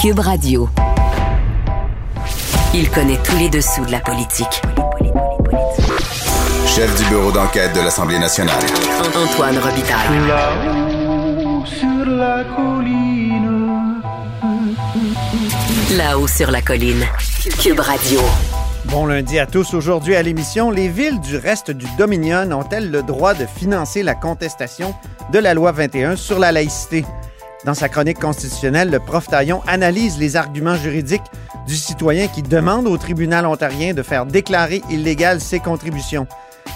Cube Radio. Il connaît tous les dessous de la politique. Chef du bureau d'enquête de l'Assemblée nationale. Antoine Robitaille. Là-haut sur la colline. Là-haut sur la colline. Cube Radio. Bon lundi à tous. Aujourd'hui à l'émission, les villes du reste du Dominion ont-elles le droit de financer la contestation de la loi 21 sur la laïcité? Dans sa chronique constitutionnelle, le prof Taillon analyse les arguments juridiques du citoyen qui demande au tribunal ontarien de faire déclarer illégales ses contributions.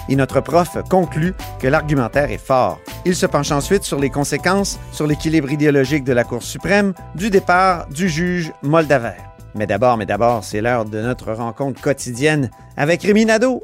Et notre prof conclut que l'argumentaire est fort. Il se penche ensuite sur les conséquences sur l'équilibre idéologique de la Cour suprême du départ du juge Moldaver. Mais d'abord, mais d'abord, c'est l'heure de notre rencontre quotidienne avec Rémi Nadeau.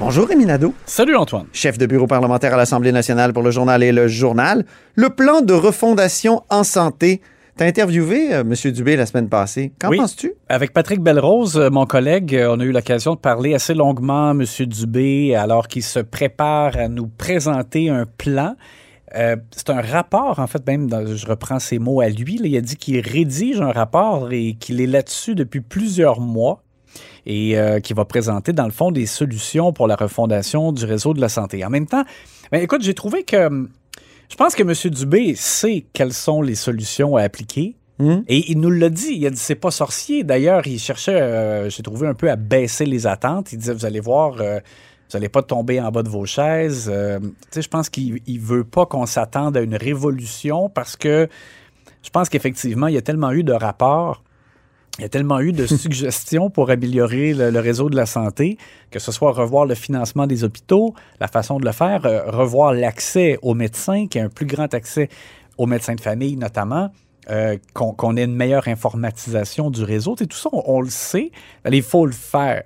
Bonjour Rémi Nadeau. Salut Antoine. chef de bureau parlementaire à l'Assemblée nationale pour le journal et le journal. Le plan de refondation en santé. T'as interviewé euh, M. Dubé la semaine passée. Qu'en Oui. penses-tu? Avec Patrick Belrose, euh, mon collègue, euh, on a eu l'occasion de parler assez longuement à M. Dubé alors qu'il se prépare à nous présenter un plan. Euh, c'est un rapport, en fait, même, dans- je reprends ses mots à lui. là, il a dit qu'il rédige un rapport et qu'il est là-dessus depuis plusieurs mois et euh, qui va présenter, dans le fond, des solutions pour la refondation du réseau de la santé. En même temps, ben, écoute, j'ai trouvé que hum, je pense que M. Dubé sait quelles sont les solutions à appliquer. Hmm? Et il nous l'a dit. Il a dit c'est pas sorcier. D'ailleurs, il cherchait, euh, j'ai trouvé un peu à baisser les attentes. Il disait vous allez voir, euh, vous allez pas tomber en bas de vos chaises. Euh, tu sais, je pense qu'il il veut pas qu'on s'attende à une révolution parce que je pense qu'effectivement, il y a tellement eu de rapports. Il y a tellement eu de suggestions pour améliorer le, le réseau de la santé, que ce soit revoir le financement des hôpitaux, la façon de le faire, euh, revoir l'accès aux médecins, qu'il y ait un plus grand accès aux médecins de famille notamment, euh, qu'on ait une meilleure informatisation du réseau. Tout ça, on, on le sait, mais il faut le faire.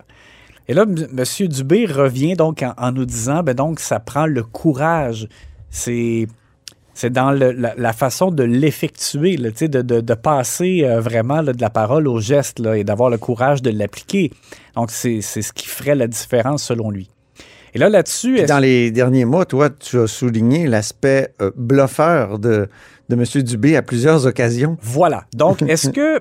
Et là, M. Monsieur Dubé revient donc en, en nous disant, ben donc, ça prend le courage. C'est c'est dans le- la, la façon de l'effectuer, de, de, de passer euh, vraiment là, de la parole au geste là, et d'avoir le courage de l'appliquer. Donc, c'est c'est ce qui ferait la différence selon lui. Et là, là-dessus, Dans les derniers mois, toi, tu as souligné l'aspect euh, bluffeur de, de M. Dubé à plusieurs occasions. Voilà. Donc, est-ce que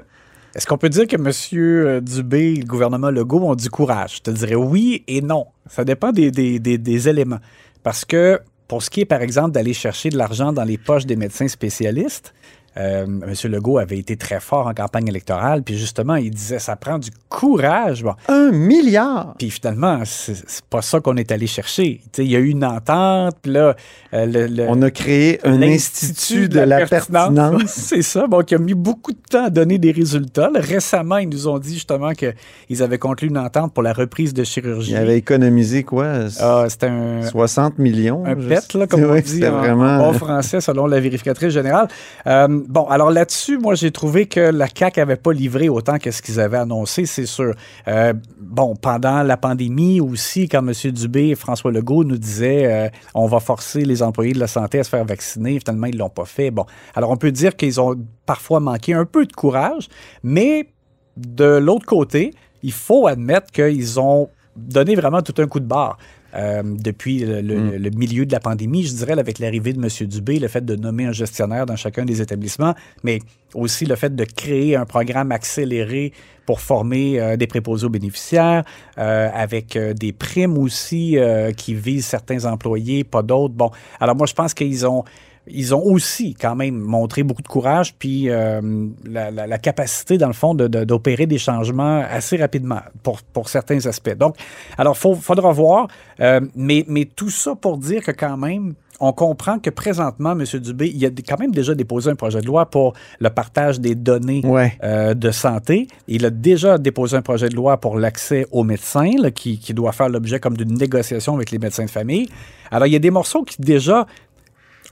est-ce qu'on peut dire que M. Dubé et le gouvernement Legault ont du courage? Je te dirais oui et non. Ça dépend des, des- des- des éléments. Parce que pour ce qui est, par exemple, d'aller chercher de l'argent dans les poches des médecins spécialistes, euh, M. Legault avait été très fort en campagne électorale, puis justement, il disait ça prend du courage. Bon, Un milliard! puis finalement, c'est pas ça qu'on est allé chercher. Il y a eu une entente, puis là, euh, le, le- On a créé un institut de la pertinence. c'est ça. Donc, il a mis beaucoup de temps à donner des résultats. Là, récemment, ils nous ont dit justement qu'ils avaient conclu une entente pour la reprise de chirurgie. Il avait économisé quoi? Ah, c'était un, 60 millions? un pet, là, comme on dit en, vraiment... en bon français, selon la vérificatrice générale. Euh, bon, alors là-dessus, moi, j'ai trouvé que la CAQ n'avait pas livré autant que ce qu'ils avaient annoncé, c'est sûr. Euh, bon, pendant la pandémie aussi, quand M. Dubé et François Legault nous disaient euh, on va forcer les employés de la santé à se faire vacciner, finalement, ils ne l'ont pas fait. Bon, alors on peut dire qu'ils ont parfois manqué un peu de courage, mais de l'autre côté, il faut admettre qu'ils ont donné vraiment tout un coup de barre. euh, depuis le, le- le milieu de la pandémie, je dirais, avec l'arrivée de M. Dubé, le fait de nommer un gestionnaire dans chacun des établissements, mais aussi le fait de créer un programme accéléré pour former euh, des préposés aux bénéficiaires, euh, avec des primes aussi qui visent certains employés, pas d'autres. Bon, alors moi, je pense qu'ils ont ils ont aussi quand même montré beaucoup de courage, puis euh, la, la- la capacité, dans le fond, de- de- d'opérer des changements assez rapidement pour, pour certains aspects. Donc, alors, il faudra voir, euh, mais, mais tout ça pour dire que quand même, on comprend que présentement, M. Dubé, il a quand même déjà déposé un projet de loi pour le partage des données Ouais. euh, de santé. Il a déjà déposé un projet de loi pour l'accès aux médecins, là, qui, qui doit faire l'objet comme d'une négociation avec les médecins de famille. Alors, il y a des morceaux qui déjà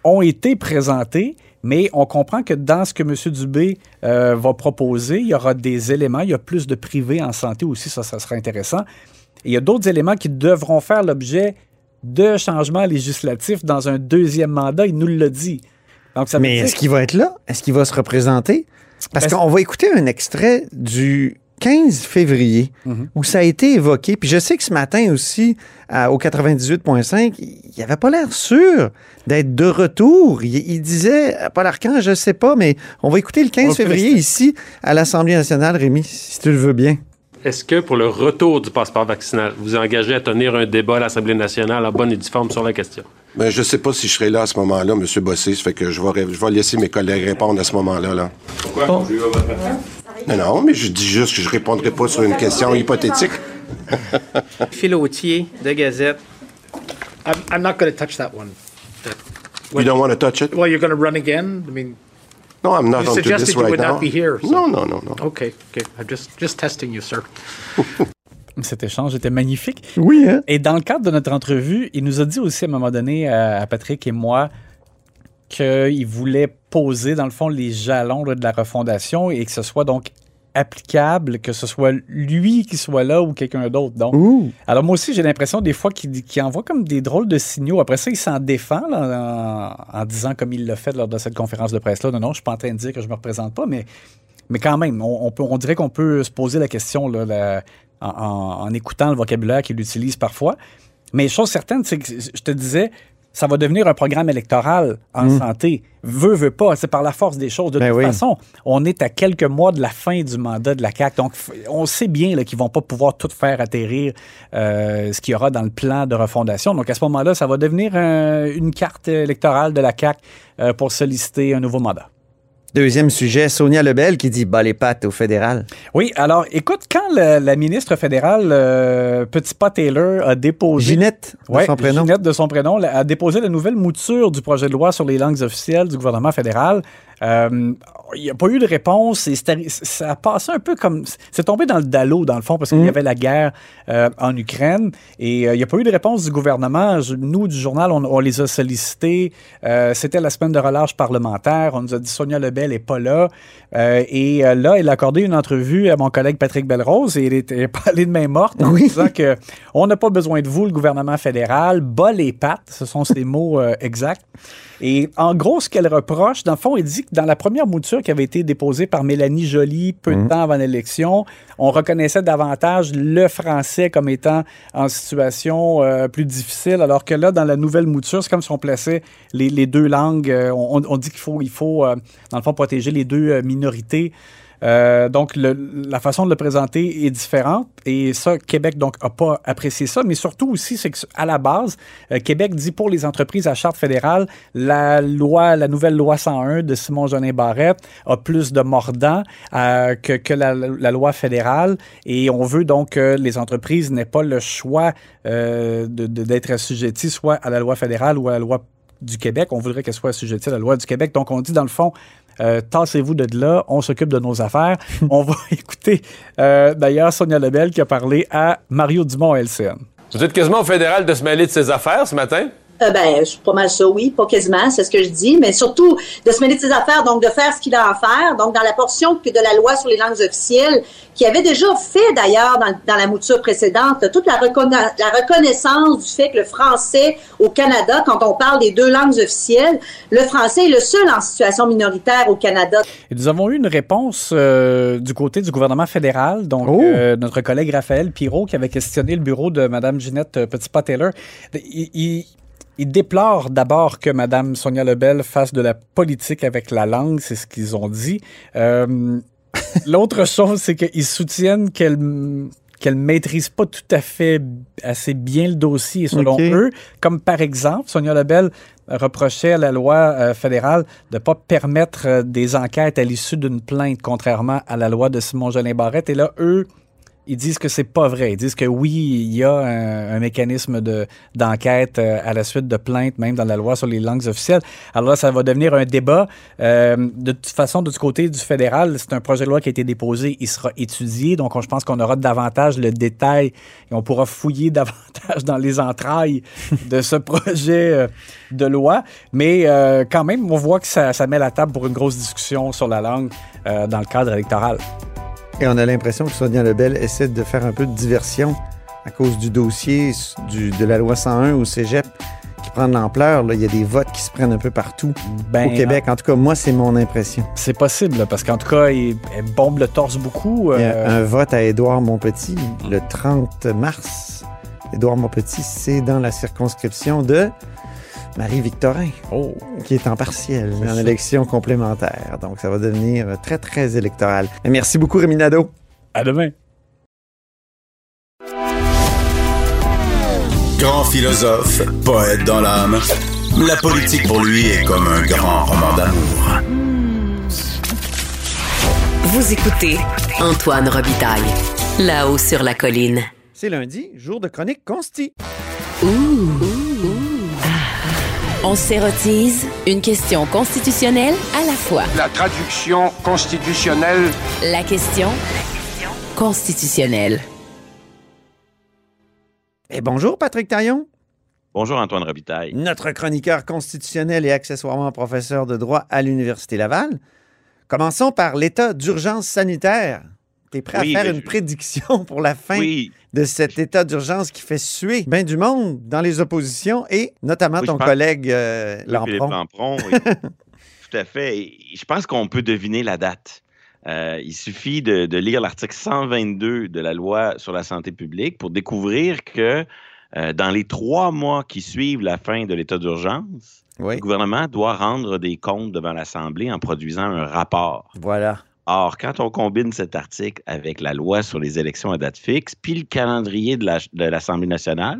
ont été présentés, Mais on comprend que dans ce que M. Dubé euh, va proposer, il y aura des éléments, il y a plus de privé en santé aussi, ça, ça sera intéressant. Et il y a d'autres éléments qui devront faire l'objet de changements législatifs dans un deuxième mandat, il nous l'a dit. Donc, ça veut Mais est-ce qu'il va être là? Est-ce qu'il va se représenter? Parce qu'on va écouter un extrait du 15 février Mhm. où ça a été évoqué. Puis je sais que ce matin aussi, à- au 98.5, il avait pas l'air sûr d'être de retour. Il, il disait, euh, Paul Arcand, je sais pas, mais on va écouter le 15 On février ici à l'Assemblée nationale, Rémi, si tu le veux bien. Est-ce que pour le retour du passeport vaccinal, vous engagez à tenir un débat à l'Assemblée nationale en bonne et due forme sur la question? Ben, je sais pas si je serai là à ce moment-là, M. Bossé. Ça fait que je vais, ré- je vais laisser mes collègues répondre à ce moment-là. Là. Pourquoi? Non, non, mais je dis juste que je répondrai pas sur une question hypothétique. Philotier de Gazette. I'm, I'm not going to touch that one. You don't want to touch it? Well, you're going to run again? I mean, No, I'm not You suggested this you right would now. not be here, so- No, no, no, no. okay, okay. I'm just just testing you, sir. Cet échange était magnifique. Oui, hein? Et dans le cadre de notre entrevue, il nous a dit aussi à un moment donné, à, à Patrick et moi, qu'il voulait poser, dans le fond, les jalons là, de la refondation et que ce soit donc applicable, que ce soit lui qui soit là ou quelqu'un d'autre. Donc, Ouh. alors moi aussi, j'ai l'impression des fois qu'il envoie comme des drôles de signaux. Après ça, il s'en défend là, en, en disant comme il l'a fait lors de cette conférence de presse-là. Non, non, je suis pas en train de dire que je me représente pas, mais, mais quand même, on, on peut, on dirait qu'on peut se poser la question là, la- en, en- en écoutant le vocabulaire qu'il utilise parfois. Mais chose certaine, c'est que je te disais, ça va devenir un programme électoral en santé. Veut, veut pas. C'est par la force des choses. De Ben toute oui. façon, on est à quelques mois de la fin du mandat de la CAQ. Donc, on sait bien qu'ils vont pas pouvoir tout faire atterrir euh, ce qu'il y aura dans le plan de refondation. Donc, à ce moment-là, ça va devenir une carte électorale de la CAQ euh, pour solliciter un nouveau mandat. Deuxième sujet, Sonia Lebel qui dit bas les pattes au fédéral. Oui, alors, écoute, quand la, la ministre fédérale euh, Petit Pas Taylor a déposé... Ginette, de Ouais, son prénom. Ginette de son prénom a déposé la nouvelle mouture du projet de loi sur les langues officielles du gouvernement fédéral. Euh, Il n'y a pas eu de réponse et ça a passé un peu comme... C'est tombé dans le dallo, dans le fond, parce qu'il y avait la guerre euh, en Ukraine et euh, il n'y a pas eu de réponse du gouvernement. Nous, du journal, on, on les a sollicités. Euh, C'était la semaine de relâche parlementaire. On nous a dit Sonia Lebel n'est pas là. Euh, et euh, là, elle a accordé une entrevue à mon collègue Patrick Belrose et il était pas allé de main morte en Oui. disant que on n'a pas besoin de vous, le gouvernement fédéral, bas les pattes, ce sont ses mots euh, exacts. Et en gros, ce qu'elle reproche, dans le fond, elle dit que dans la première mouture qui avait été déposée par Mélanie Joly peu de temps avant l'élection, on reconnaissait davantage le français comme étant en situation euh, plus difficile, alors que là, dans la nouvelle mouture, c'est comme si on plaçait les, les deux langues. euh, on, on dit qu'il faut, il faut euh, dans le fond, protéger les deux minorités. Euh, donc, le- la façon de le présenter est différente. Et ça, Québec, donc, a pas apprécié ça. Mais surtout aussi, c'est qu'à la base, euh, Québec dit pour les entreprises à charte fédérale, la loi, la nouvelle loi 101 de Simon-Jolin Barrette a plus de mordant euh, que, la, loi fédérale. Et on veut donc que les entreprises n'aient pas le choix d'être assujetties soit à la loi fédérale ou à la loi du Québec. On voudrait qu'elle soit assujettie à la loi du Québec. Donc, on dit dans le fond, euh, tassez-vous de là, on s'occupe de nos affaires. on va écouter euh, d'ailleurs Sonia Lebel qui a parlé à Mario Dumont à LCN. Vous êtes quasiment au fédéral de se mêler de ses affaires ce matin? Euh, ben, je suis pas mal ça, oui, pas quasiment, c'est ce que je dis, mais surtout de se mêler de ses affaires, donc de faire ce qu'il a à faire, donc dans la portion que de la loi sur les langues officielles, qui avait déjà fait d'ailleurs dans, dans la mouture précédente, toute la, reconna- la reconnaissance du fait que le français au Canada, quand on parle des deux langues officielles, le français est le seul en situation minoritaire au Canada. Et nous avons eu une réponse euh, du côté du gouvernement fédéral. Donc, Oh. euh, notre collègue Raphaël Pirot, qui avait questionné le bureau de Mme Ginette euh, Petit-Pas-Taylor, il, il- il déplore d'abord que Mme Sonia Lebel fasse de la politique avec la langue, c'est ce qu'ils ont dit. Euh, L'autre chose, c'est qu'ils soutiennent qu'elle qu'elle maîtrise pas tout à fait assez bien le dossier selon eux. Comme par exemple, Sonia Lebel reprochait à la loi euh, fédérale de ne pas permettre euh, des enquêtes à l'issue d'une plainte, contrairement à la loi de Simon-Jolin Barrette. Et là, eux ils disent que c'est pas vrai. Ils disent que oui, il y a un, mécanisme de, d'enquête euh, à la suite de plaintes, même dans la loi sur les langues officielles. Alors là, ça va devenir un débat. Euh, de toute façon, de du côté du fédéral, c'est un projet de loi qui a été déposé. Il sera étudié. Donc, on- je pense qu'on aura davantage le détail et on pourra fouiller davantage dans les entrailles de ce projet euh, de loi. Mais quand même, on voit que ça, ça met la table pour une grosse discussion sur la langue dans le cadre électoral. Et on a l'impression que Sonia Lebel essaie de faire un peu de diversion à cause du dossier du- de la loi 101 au cégep qui prend de l'ampleur. Il y a des votes qui se prennent un peu partout Ben, au Québec. En tout cas, moi, c'est mon impression. C'est possible, là, parce qu'en tout cas, il, elle bombe le torse beaucoup. Il y a euh, un vote à Édouard Montpetit le 30 mars. Édouard Montpetit, c'est dans la circonscription de Marie-Victorin, qui est en partiel, en ça. élection complémentaire. Donc, ça va devenir très, très électoral. Et merci beaucoup, Rémi Nadeau. À demain. Grand philosophe, poète dans l'âme, la politique pour lui est comme un grand roman d'amour. Vous écoutez Antoine Robitaille, là-haut sur la colline. C'est lundi, jour de chronique consti. On s'érotise une question constitutionnelle à la fois. La traduction constitutionnelle. La question constitutionnelle. Et bonjour, Patrick Taillon. Bonjour Antoine Robitaille. Notre chroniqueur constitutionnel et accessoirement professeur de droit à l'Université Laval. Commençons par l'état d'urgence sanitaire. Tu es prêt Oui, à faire une je- prédiction pour la fin Oui. de cet état d'urgence qui fait suer bien du monde dans les oppositions et notamment Oui, ton pense- collègue euh, Lampron. Tout à fait. Et je pense qu'on peut deviner la date. Euh, il suffit de, de lire l'article 122 de la loi sur la santé publique pour découvrir que euh, dans les trois mois qui suivent la fin de l'état d'urgence, le gouvernement doit rendre des comptes devant l'Assemblée en produisant un rapport. Voilà. Or, quand on combine cet article avec la loi sur les élections à date fixe, puis le calendrier de la- de l'Assemblée nationale,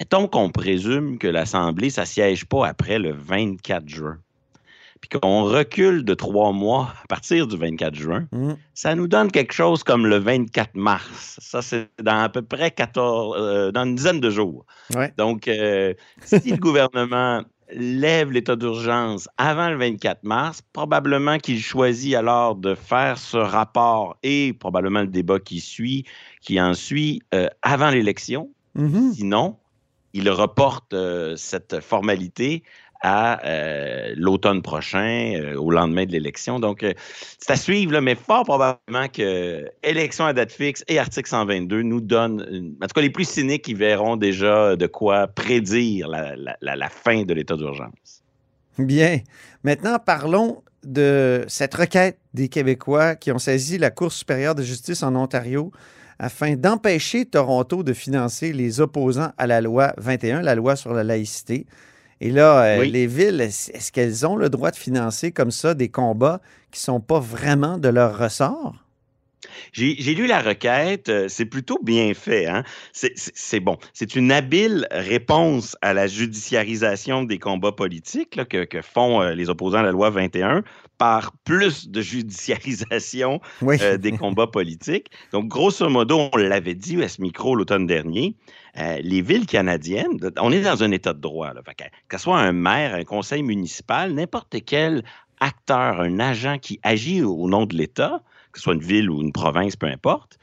mettons qu'on présume que l'Assemblée, ça siège pas après le 24 juin, puis qu'on recule de trois mois à partir du 24 juin, Mm. ça nous donne quelque chose comme le 24 mars. Ça, c'est dans à peu près 14, euh, dans une dizaine de jours. Ouais. Donc, euh, si le gouvernement lève l'état d'urgence avant le 24 mars, probablement qu'il choisit alors de faire ce rapport et probablement le débat qui suit, qui en suit, euh, avant l'élection. Mhm. Sinon, il reporte euh, cette formalité à euh, l'automne prochain, euh, au lendemain de l'élection. Donc, euh, c'est à suivre, mais fort probablement que élection à date fixe et article 122 nous donnent, en tout cas les plus cyniques, ils verront déjà de quoi prédire la- la fin de l'état d'urgence. Bien. Maintenant, parlons de cette requête des Québécois qui ont saisi la Cour supérieure de justice en Ontario afin d'empêcher Toronto de financer les opposants à la loi 21, la loi sur la laïcité. Et là, euh, Oui. les villes, est-ce est-ce qu'elles ont le droit de financer comme ça des combats qui ne sont pas vraiment de leur ressort? J'ai lu la requête, euh, c'est plutôt bien fait. Hein? C'est- bon. C'est une habile réponse à la judiciarisation des combats politiques là, que, que font euh, les opposants à la loi 21 par plus de judiciarisation Oui. euh, des combats politiques. Donc, grosso modo, on l'avait dit à ce micro l'automne dernier, euh, les villes canadiennes, on est dans un état de droit. Là, Fait que, que ce soit un maire, un conseil municipal, n'importe quel acteur, un agent qui agit au nom de l'État, que ce soit une ville ou une province, peu importe,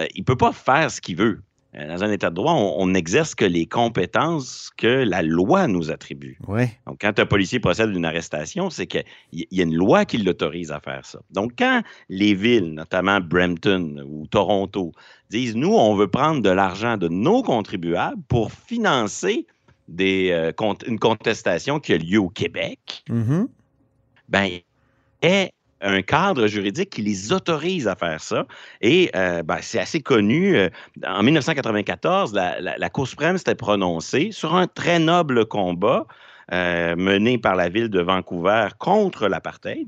euh, il ne peut pas faire ce qu'il veut. Euh, Dans un état de droit, on on n'exerce que les compétences que la loi nous attribue. Donc, quand un policier procède à une arrestation, c'est qu'il y a une loi qui l'autorise à faire ça. Donc, quand les villes, notamment Brampton ou Toronto, disent nous, on veut prendre de l'argent de nos contribuables pour financer des, euh, une contestation qui a lieu au Québec, Mhm. ben, est un cadre juridique qui les autorise à faire ça. Et euh, ben, c'est assez connu. euh, En 1994, la, la- la Cour suprême s'était prononcée sur un très noble combat euh, mené par la ville de Vancouver contre l'apartheid.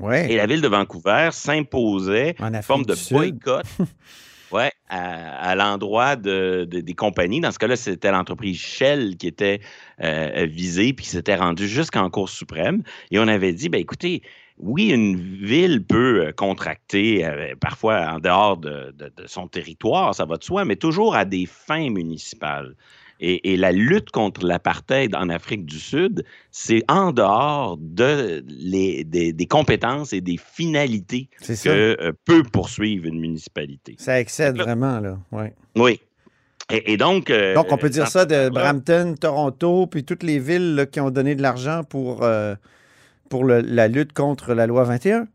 Ouais. Et la ville de Vancouver s'imposait En forme de boycott ouais, à, à l'endroit de, de- des compagnies. Dans ce cas-là, c'était l'entreprise Shell qui était euh, visée, puis qui s'était rendue jusqu'en Cour suprême. Et on avait dit, ben écoutez, oui, une ville peut euh, contracter euh, parfois en dehors de, de- de son territoire, ça va de soi, mais toujours à des fins municipales. Et, et la lutte contre l'apartheid en Afrique du Sud, c'est en dehors de les- des, des compétences et des finalités C'est que euh, peut poursuivre une municipalité. Ça excède vraiment, là. Ouais. Oui. Et, et donc. euh, Donc, on peut dire dans ça de Brampton, Toronto, puis toutes les villes là, qui ont donné de l'argent pour, euh, pour le- la lutte contre la loi 21.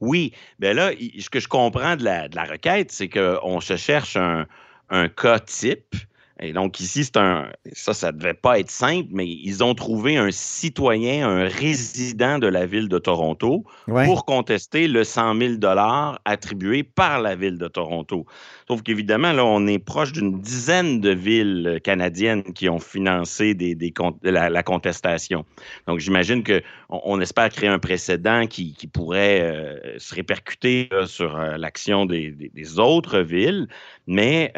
Oui, bien là, il- ce que je comprends de la, de la requête, c'est qu'on se cherche un, un cas type. Et donc ici, c'est un. Ça, ça devait pas être simple, mais ils ont trouvé un citoyen, un résident de la ville de Toronto Ouais. pour contester le 100 000 attribué par la ville de Toronto. Sauf qu'évidemment, là, on est proche d'une dizaine de villes euh, canadiennes qui ont financé la, contestation. Donc, j'imagine qu'on on espère créer un précédent qui, pourrait euh, se répercuter sur euh, l'action des, autres villes. Mais,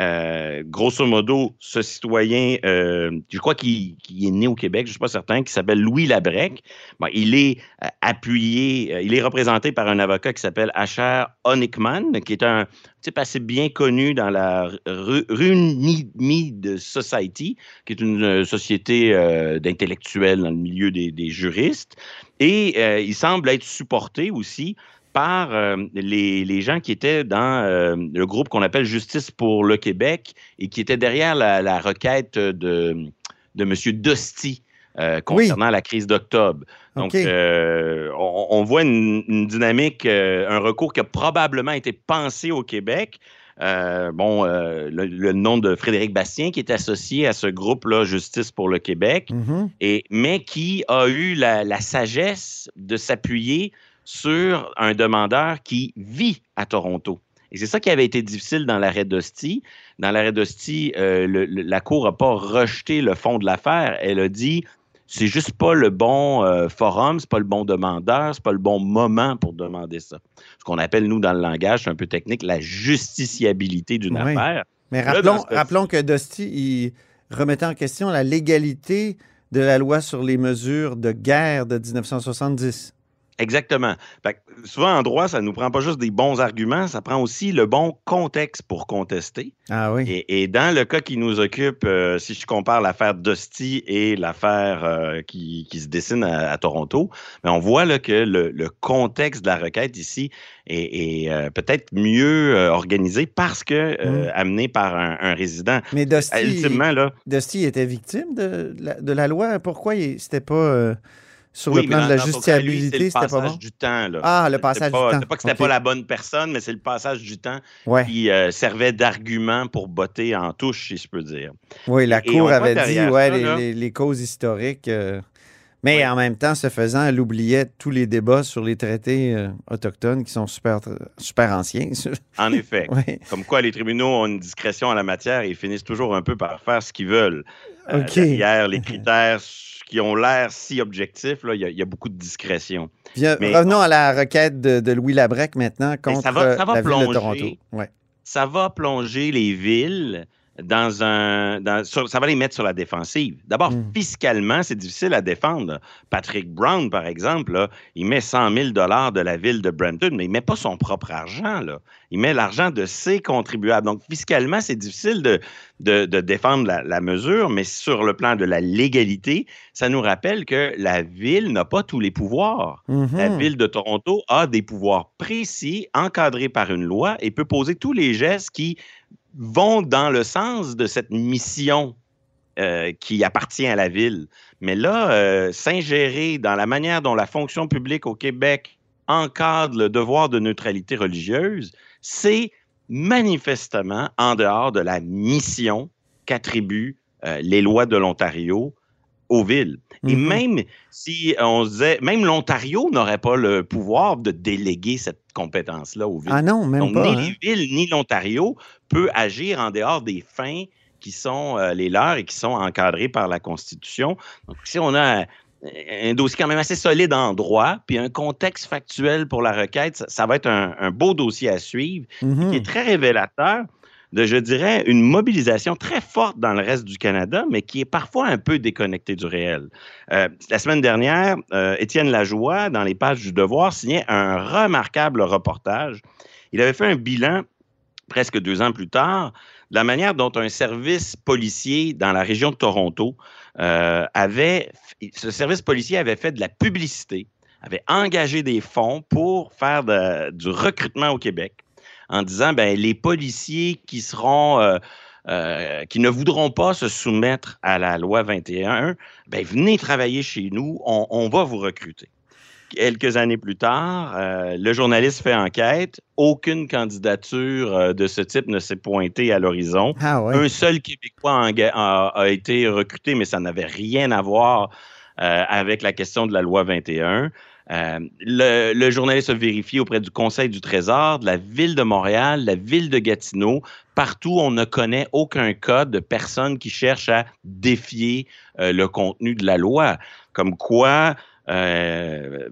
grosso modo, ce citoyen, je crois qu'il est né au Québec, je ne suis pas certain, qui s'appelle Louis Labrec. Il est appuyé, il est représenté par un avocat qui s'appelle Asher Honickman, qui est un type assez bien connu dans la Ru- Runnymede Society, qui est une euh, société euh, d'intellectuels dans le milieu des, juristes. Et euh, il semble être supporté aussi par les, gens qui étaient dans le groupe qu'on appelle Justice pour le Québec et qui étaient derrière la, la requête de, de M. Dosti euh, concernant la crise d'octobre. Donc, euh, on, on voit une, une dynamique, euh, un recours qui a probablement été pensé au Québec. Bon, le, le nom de Frédéric Bastien qui est associé à ce groupe-là, Justice pour le Québec, Mhm. et, mais qui a eu la, la sagesse de s'appuyer sur un demandeur qui vit à Toronto. Et c'est ça qui avait été difficile dans l'arrêt d'Hostie. Dans l'arrêt d'Hostie, euh, la Cour n'a pas rejeté le fond de l'affaire. Elle a dit c'est juste pas le bon euh, forum, c'est pas le bon demandeur, c'est pas le bon moment pour demander ça. Ce qu'on appelle, nous, dans le langage, c'est un peu technique, la justiciabilité d'une Oui. affaire. Mais rappelons, dans ce- rappelons que Dusty, il remettait en question la légalité de la loi sur les mesures de guerre de 1970. Exactement. Fait que souvent, en droit, ça ne nous prend pas juste des bons arguments, ça prend aussi le bon contexte pour contester. Ah oui. Et, et dans le cas qui nous occupe, euh, si je compare l'affaire Dusty et l'affaire euh, qui, qui se dessine à, à Toronto, ben, on voit là, que le, le contexte de la requête ici est, est, euh, peut-être mieux organisé parce que euh, Mm. amené par un, un résident. Mais Dusty, Ultimement, là, Dusty était victime de la, de la loi. Pourquoi il- c'était pas sur Oui, le plan dans- de la c'est le C'était pas passage bon? du temps. là. Ah, le passage pas- du temps. C'était pas que c'était pas la bonne personne, mais c'est le passage du temps Ouais. qui euh, servait d'argument pour botter en touche, si je peux dire. Oui, la Et- Cour avait dit ouais, ça, les, là, les- les causes historiques. euh, mais en même temps, ce faisant, elle oubliait tous les débats sur les traités euh, autochtones qui sont super, super anciens. En effet. Ouais. Comme quoi, les tribunaux ont une discrétion en la matière et ils finissent toujours un peu par faire ce qu'ils veulent. Euh, OK. derrière les critères qui ont l'air si objectifs, il y, a- il y a beaucoup de discrétion. Mais- revenons à la requête de, de Louis Labrec maintenant Mais contre ça va, ça va la ville plonger, de Toronto. Ouais. Ça va plonger les villes dans un. dans- sur- ça va les mettre sur la défensive. D'abord, Mm. fiscalement, c'est difficile à défendre. Patrick Brown, par exemple, là, il met 100 000 de la ville de Brampton, mais il ne met pas son propre argent. Là. Il met l'argent de ses contribuables. Donc, fiscalement, c'est difficile de, de- de défendre la, la mesure, mais sur le plan de la légalité, ça nous rappelle que la ville n'a pas tous les pouvoirs. Mhm. La ville de Toronto a des pouvoirs précis, encadrés par une loi, et peut poser tous les gestes qui vont dans le sens de cette mission euh, qui appartient à la ville. Mais là, euh, s'ingérer dans la manière dont la fonction publique au Québec encadre le devoir de neutralité religieuse, c'est manifestement en dehors de la mission qu'attribuent euh, les lois de l'Ontario aux villes. Et Mhm. même si on se disait, même l'Ontario n'aurait pas le pouvoir de déléguer cette compétence-là aux villes. Ah non, même Donc, pas. ni hein. les villes ni l'Ontario peut agir en dehors des fins qui sont euh, les leurs et qui sont encadrées par la Constitution. Donc, si on a un, un dossier quand même assez solide en droit, puis un contexte factuel pour la requête, ça, ça va être un, un beau dossier à suivre Mhm. qui est très révélateur de, je dirais, une mobilisation très forte dans le reste du Canada, mais qui est parfois un peu déconnectée du réel. Euh, la semaine dernière, euh, Étienne Lajoie, dans les pages du Devoir, signait un remarquable reportage. Il avait fait un bilan presque deux ans plus tard de la manière dont un service policier dans la région de Toronto euh, avait, ce service policier avait fait de la publicité, avait engagé des fonds pour faire du recrutement au Québec en disant ben, les policiers qui seront euh, euh, qui ne voudront pas se soumettre à la loi 21, ben, venez travailler chez nous, on, on va vous recruter. Quelques années plus tard, euh, le journaliste fait enquête. Aucune candidature euh, de ce type ne s'est pointée à l'horizon. Ah ouais. Un seul Québécois a, a été recruté, mais ça n'avait rien à voir euh, avec la question de la loi 21. Euh, le, journaliste a vérifié auprès du Conseil du Trésor, de la ville de Montréal, la ville de Gatineau. Partout, on ne connaît aucun cas de personnes qui cherchent à défier euh, le contenu de la loi. Comme quoi, euh,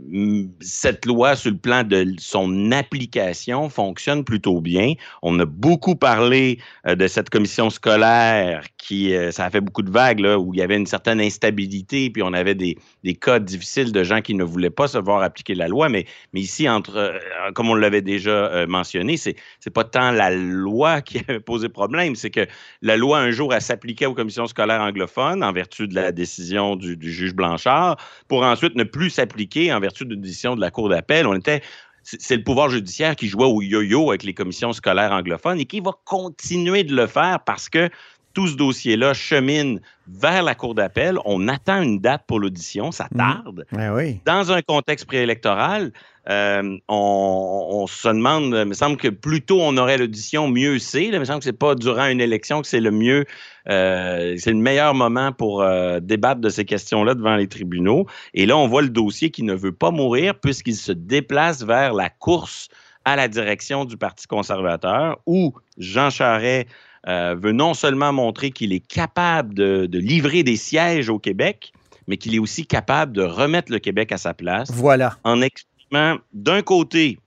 cette loi, sur le plan de son application, fonctionne plutôt bien. On a beaucoup parlé euh, de cette commission scolaire qui, euh, ça a fait beaucoup de vagues, là, où il y avait une certaine instabilité, puis on avait des, des cas difficiles de gens qui ne voulaient pas se voir appliquer la loi. Mais, ici, entre, comme on l'avait déjà mentionné, c'est pas tant la loi qui avait posé problème, c'est que la loi, un jour, elle s'appliquait aux commissions scolaires anglophones en vertu de la décision du, du juge Blanchard, pour ensuite ne plus s'appliquer en vertu d'une décision de la Cour d'appel. On était c'est le pouvoir judiciaire qui jouait au yo-yo avec les commissions scolaires anglophones et qui va continuer de le faire parce que tout ce dossier-là chemine vers la Cour d'appel. On attend une date pour l'audition, ça tarde. Ben oui. Dans un contexte préélectoral, euh, on, on se demande, il me semble que plus tôt on aurait l'audition, mieux c'est. Il me semble que c'est pas durant une élection que c'est le mieux, euh, c'est le meilleur moment pour euh, débattre de ces questions-là devant les tribunaux. Et là, on voit le dossier qui ne veut pas mourir puisqu'il se déplace vers la course à la direction du Parti conservateur où Jean Charest euh, veut non seulement montrer qu'il est capable de, de livrer des sièges au Québec, mais qu'il est aussi capable de remettre le Québec à sa place. Voilà. En exprimant, d'un côté,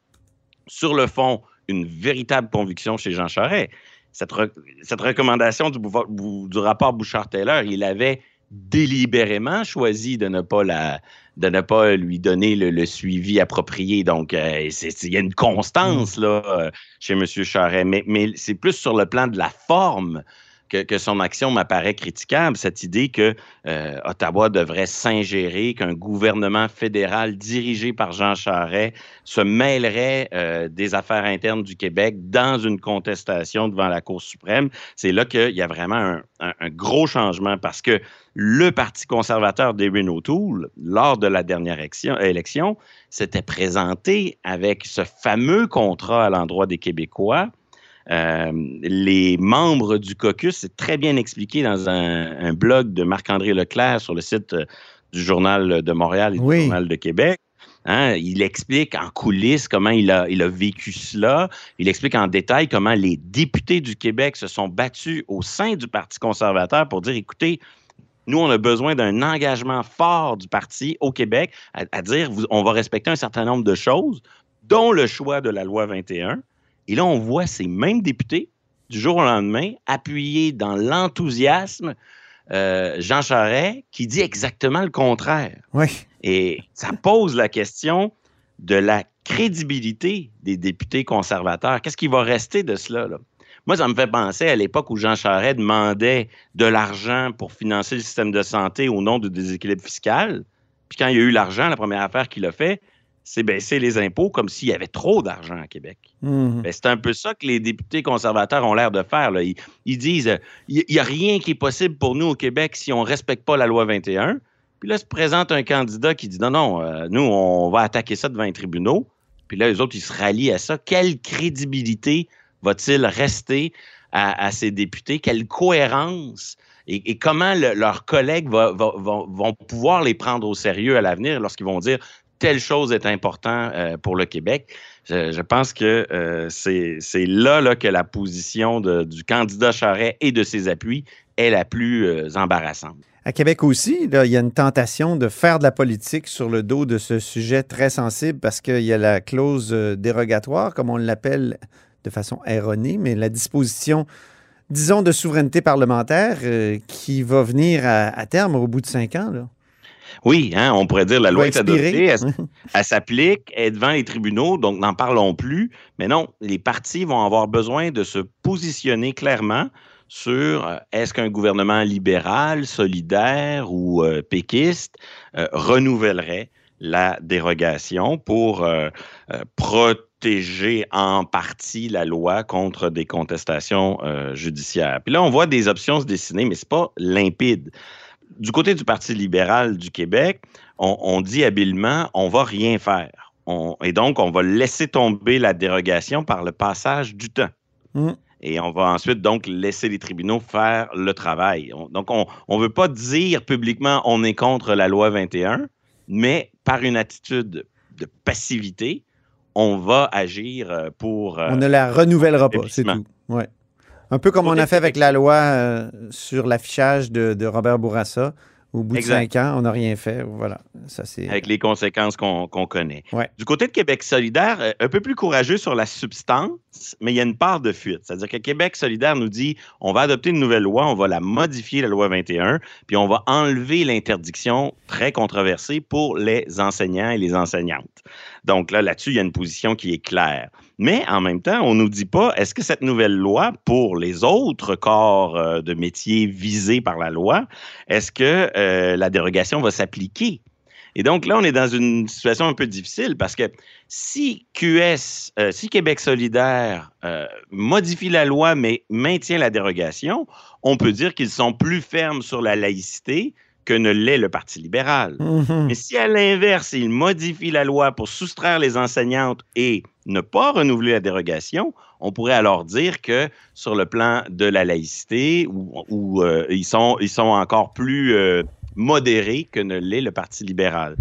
sur le fond, une véritable conviction chez Jean Charest. Cette, re- cette recommandation du, du rapport Bouchard-Taylor, il avait délibérément choisi de ne pas la de ne pas lui donner le, le suivi approprié. Donc, euh, il y a une constance là, euh, chez M. Charest, mais, mais c'est plus sur le plan de la forme que, son action m'apparaît critiquable, cette idée que euh, Ottawa devrait s'ingérer, qu'un gouvernement fédéral dirigé par Jean Charest se mêlerait euh, des affaires internes du Québec dans une contestation devant la Cour suprême. C'est là qu'il y a vraiment un, gros changement parce que le Parti conservateur d'Erin O'Toole, lors de la dernière élection s'était présenté avec ce fameux contrat à l'endroit des Québécois. Euh, les membres du caucus, c'est très bien expliqué dans un, un blog de Marc-André Leclerc sur le site euh, du Journal de Montréal et Oui. du Journal de Québec. Hein, il explique en coulisses comment il a, il a vécu cela. Il explique en détail comment les députés du Québec se sont battus au sein du Parti conservateur pour dire, écoutez, nous, on a besoin d'un engagement fort du parti au Québec, à, à dire, vous- on va respecter un certain nombre de choses, dont le choix de la loi 21. Et là, on voit ces mêmes députés, du jour au lendemain, appuyés dans l'enthousiasme, euh, Jean Charest, qui dit exactement le contraire. Oui. Et ça pose la question de la crédibilité des députés conservateurs. Qu'est-ce qui va rester de cela? là? Moi, ça me fait penser à l'époque où Jean Charest demandait de l'argent pour financer le système de santé au nom du déséquilibre fiscal. Puis quand il y a eu l'argent, la première affaire qu'il a fait, c'est baisser les impôts comme s'il y avait trop d'argent à Québec. Ben, c'est un peu ça que les députés conservateurs ont l'air de faire. là. Ils, ils disent euh, il n'y a rien qui est possible pour nous au Québec si on ne respecte pas la loi 21. Puis là, se présente un candidat qui dit non, non, euh, nous, on va attaquer ça devant les tribunaux. Puis là, les autres, ils se rallient à ça. Quelle crédibilité va-t-il rester à, à ces députés? Quelle cohérence? Et, et comment le- leurs collègues va- va- vont, vont pouvoir les prendre au sérieux à l'avenir lorsqu'ils vont dire telle chose est importante euh, pour le Québec? Je, pense que euh, c'est là, là que la position du candidat Charret et de ses appuis est la plus euh, embarrassante. À Québec aussi, il y a une tentation de faire de la politique sur le dos de ce sujet très sensible parce qu'il y a la clause dérogatoire, comme on l'appelle de façon erronée, mais la disposition, disons, de souveraineté parlementaire qui va venir à, terme au bout de cinq ans. Oui, hein, on pourrait dire la loi est adoptée, elle, elle s'applique, elle est devant les tribunaux, donc n'en parlons plus. Mais non, les partis vont avoir besoin de se positionner clairement sur euh, est-ce qu'un gouvernement libéral, solidaire ou euh, péquiste euh, renouvellerait la dérogation pour protéger en partie la loi contre des contestations judiciaires? Puis là, on voit des options se dessiner, mais c'est pas limpide. Du côté du Parti libéral du Québec, on, on dit habilement, on va rien faire. On, et donc, on va laisser tomber la dérogation par le passage du temps. Mm. Et on va ensuite donc laisser les tribunaux faire le travail. On, donc, on ne veut pas dire publiquement on est contre la loi 21, mais par une attitude de passivité, on va agir euh, pour. on ne la renouvellera pas, c'est tout. Ouais. Un peu comme on a fait avec la loi euh, sur l'affichage de, de, Robert Bourassa. Au bout exact. de cinq ans, on n'a rien fait. Voilà. Ça, c'est... Avec les conséquences qu'on, connaît. Ouais. Du côté de Québec solidaire, euh, un peu plus courageux sur la substance, mais il y a une part de fuite. C'est-à-dire que Québec solidaire nous dit on va adopter une nouvelle loi, on va la modifier, la loi 21, puis on va enlever l'interdiction très controversée pour les enseignants et les enseignantes. Donc là, là-dessus, il y a une position qui est claire. Mais en même temps, on ne nous dit pas, est-ce que cette nouvelle loi, pour les autres corps euh, de métier visés par la loi, est-ce que euh, la dérogation va s'appliquer? Et donc là, on est dans une situation un peu difficile parce que si QS, euh, si Québec solidaire modifie la loi mais maintient la dérogation, on peut dire qu'ils sont plus fermes sur la laïcité que ne l'est le Parti libéral. Mm-hmm. Mais si à l'inverse, il modifie la loi pour soustraire les enseignantes et ne pas renouveler la dérogation, on pourrait alors dire que sur le plan de la laïcité, où, où euh, ils, sont, ils sont encore plus euh, modérés que ne l'est le Parti libéral.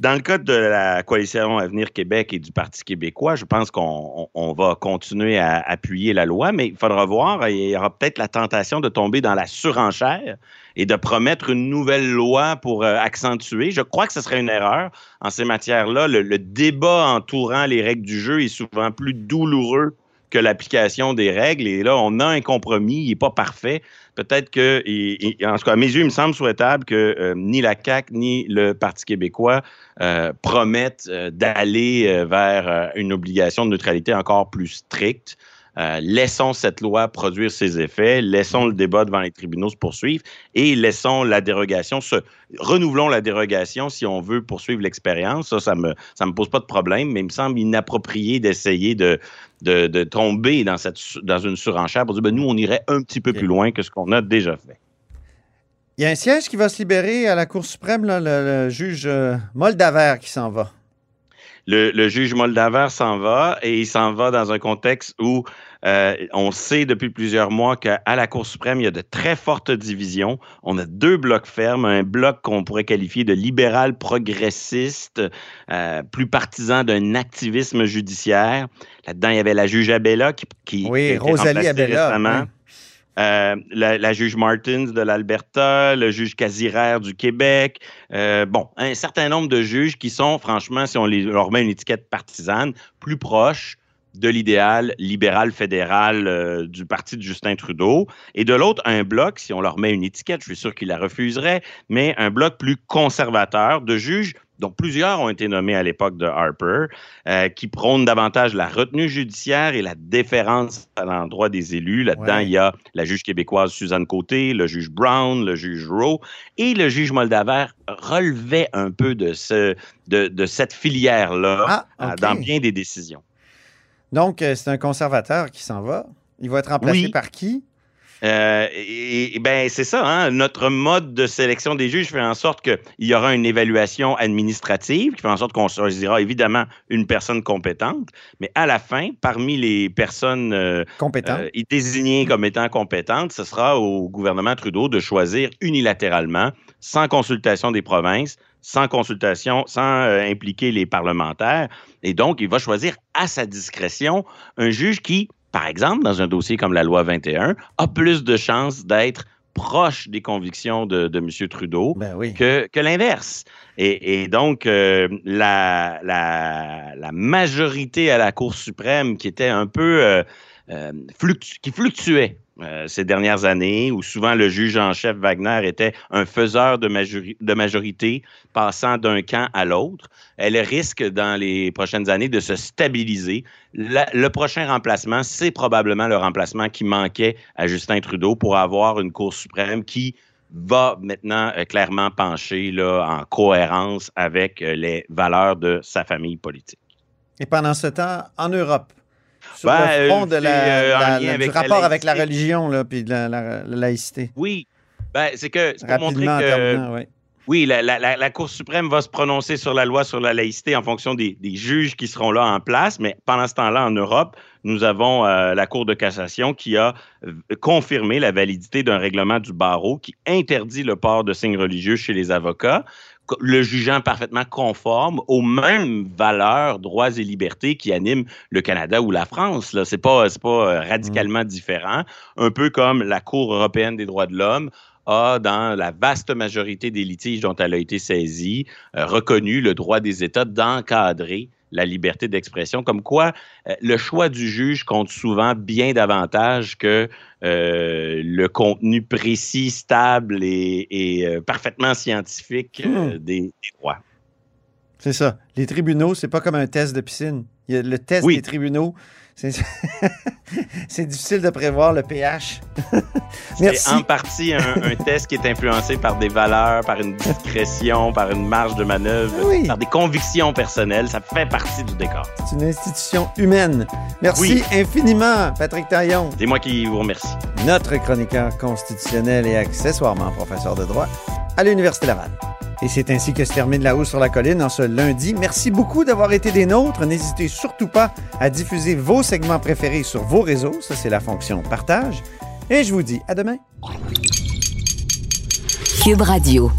Dans le cas de la coalition Avenir Québec et du Parti québécois, je pense qu'on on, on va continuer à appuyer la loi, mais il faudra voir, il y aura peut-être la tentation de tomber dans la surenchère et de promettre une nouvelle loi pour euh, accentuer. Je crois que ce serait une erreur en ces matières-là. Le, le, débat entourant les règles du jeu est souvent plus douloureux que l'application des règles. Et là, on a un compromis, il n'est pas parfait. Peut-être que, en tout cas, à mes yeux, il me semble souhaitable que euh, ni la CAQ ni le Parti québécois euh, promettent euh, d'aller vers une obligation de neutralité encore plus stricte. Euh, laissons cette loi produire ses effets, laissons le débat devant les tribunaux se poursuivre et laissons la dérogation, se, renouvelons la dérogation si on veut poursuivre l'expérience. Ça, ça me, ça me pose pas de problème, mais il me semble inapproprié d'essayer de, de, de, tomber dans, cette, dans une surenchère pour dire, ben, nous, on irait un petit peu plus loin que ce qu'on a déjà fait. Il y a un siège qui va se libérer à la Cour suprême, là, le, le, juge euh, Moldaver qui s'en va. Le, le, juge Moldaver s'en va et il s'en va dans un contexte où euh, on sait depuis plusieurs mois qu'à la Cour suprême, il y a de très fortes divisions. On a deux blocs fermes, un bloc qu'on pourrait qualifier de libéral progressiste, euh, plus partisan d'un activisme judiciaire. Là-dedans, il y avait la juge Abella qui, qui oui, Rosalie Abella. Récemment. Oui. Euh, la, juge Martins de l'Alberta, le juge Casiraire du Québec, euh, bon, un certain nombre de juges qui sont, franchement, si on les, leur met une étiquette partisane, plus proches de l'idéal libéral fédéral euh, du parti de Justin Trudeau. Et de l'autre, un bloc, si on leur met une étiquette, je suis sûr qu'ils la refuseraient, mais un bloc plus conservateur de juges dont plusieurs ont été nommés à l'époque de Harper, euh, qui prônent davantage la retenue judiciaire et la déférence à l'endroit des élus. Là-dedans, ouais. il y a la juge québécoise Suzanne Côté, le juge Brown, le juge Rowe et le juge Moldaver relevait un peu de, ce, de, de cette filière-là ah, okay. dans bien des décisions. Donc, euh, c'est un conservateur qui s'en va. Il va être remplacé oui. par qui? Euh, et, et, ben c'est ça, hein? notre mode de sélection des juges fait en sorte qu'il y aura une évaluation administrative qui fait en sorte qu'on choisira évidemment une personne compétente, mais à la fin, parmi les personnes euh, compétentes euh, désignées comme étant compétentes, ce sera au gouvernement Trudeau de choisir unilatéralement, sans consultation des provinces, sans consultation, sans euh, impliquer les parlementaires, et donc il va choisir à sa discrétion un juge qui par exemple, dans un dossier comme la loi 21, a plus de chances d'être proche des convictions de, de M. Trudeau Ben oui. que, que l'inverse. Et, et donc, euh, la, la, la majorité à la Cour suprême qui était un peu euh, euh, fluctu- qui fluctuait euh, ces dernières années, où souvent le juge en chef Wagner était un faiseur de, majori- de majorité passant d'un camp à l'autre, elle risque dans les prochaines années de se stabiliser. Le prochain remplacement, c'est probablement le remplacement qui manquait à Justin Trudeau pour avoir une Cour suprême qui va maintenant euh, clairement pencher là, en cohérence avec euh, les valeurs de sa famille politique. Et pendant ce temps, en Europe, sur Ben, le front euh, de la, c'est, euh, la- du rapport avec la religion, là, puis de la, la- la laïcité. Oui, ben, c'est que c'est pour montrer que oui. la, la- la- Cour suprême va se prononcer sur la loi sur la laïcité en fonction des, des juges qui seront là en place, mais pendant ce temps-là, en Europe, nous avons euh, la Cour de cassation qui a confirmé la validité d'un règlement du barreau qui interdit le port de signes religieux chez les avocats, le jugeant parfaitement conforme aux mêmes valeurs, droits et libertés qui animent le Canada ou la France. Là, c'est pas pas euh, radicalement différent. Un peu comme la Cour européenne des droits de l'homme a, dans la vaste majorité des litiges dont elle a été saisie, euh, reconnu le droit des États d'encadrer la liberté d'expression, comme quoi euh, le choix du juge compte souvent bien davantage que euh, le contenu précis, stable et, et, euh, parfaitement scientifique euh, des, des droits. C'est ça. Les tribunaux, c'est pas comme un test de piscine. Il y a le test Oui. des tribunaux. C'est difficile de prévoir le pH. C'est en partie un, un test qui est influencé par des valeurs, par une discrétion, par une marge de manœuvre, Oui. par des convictions personnelles. Ça fait partie du décor. C'est une institution humaine. Merci Oui. infiniment, Patrick Taillon, C'est moi qui vous remercie. notre chroniqueur constitutionnel et accessoirement professeur de droit à l'Université Laval. Et c'est ainsi que se termine La Hausse sur la Colline en ce lundi. Merci beaucoup d'avoir été des nôtres. N'hésitez surtout pas à diffuser vos segments préférés sur vos réseaux. Ça, c'est la fonction partage. Et je vous dis à demain. Cube Radio.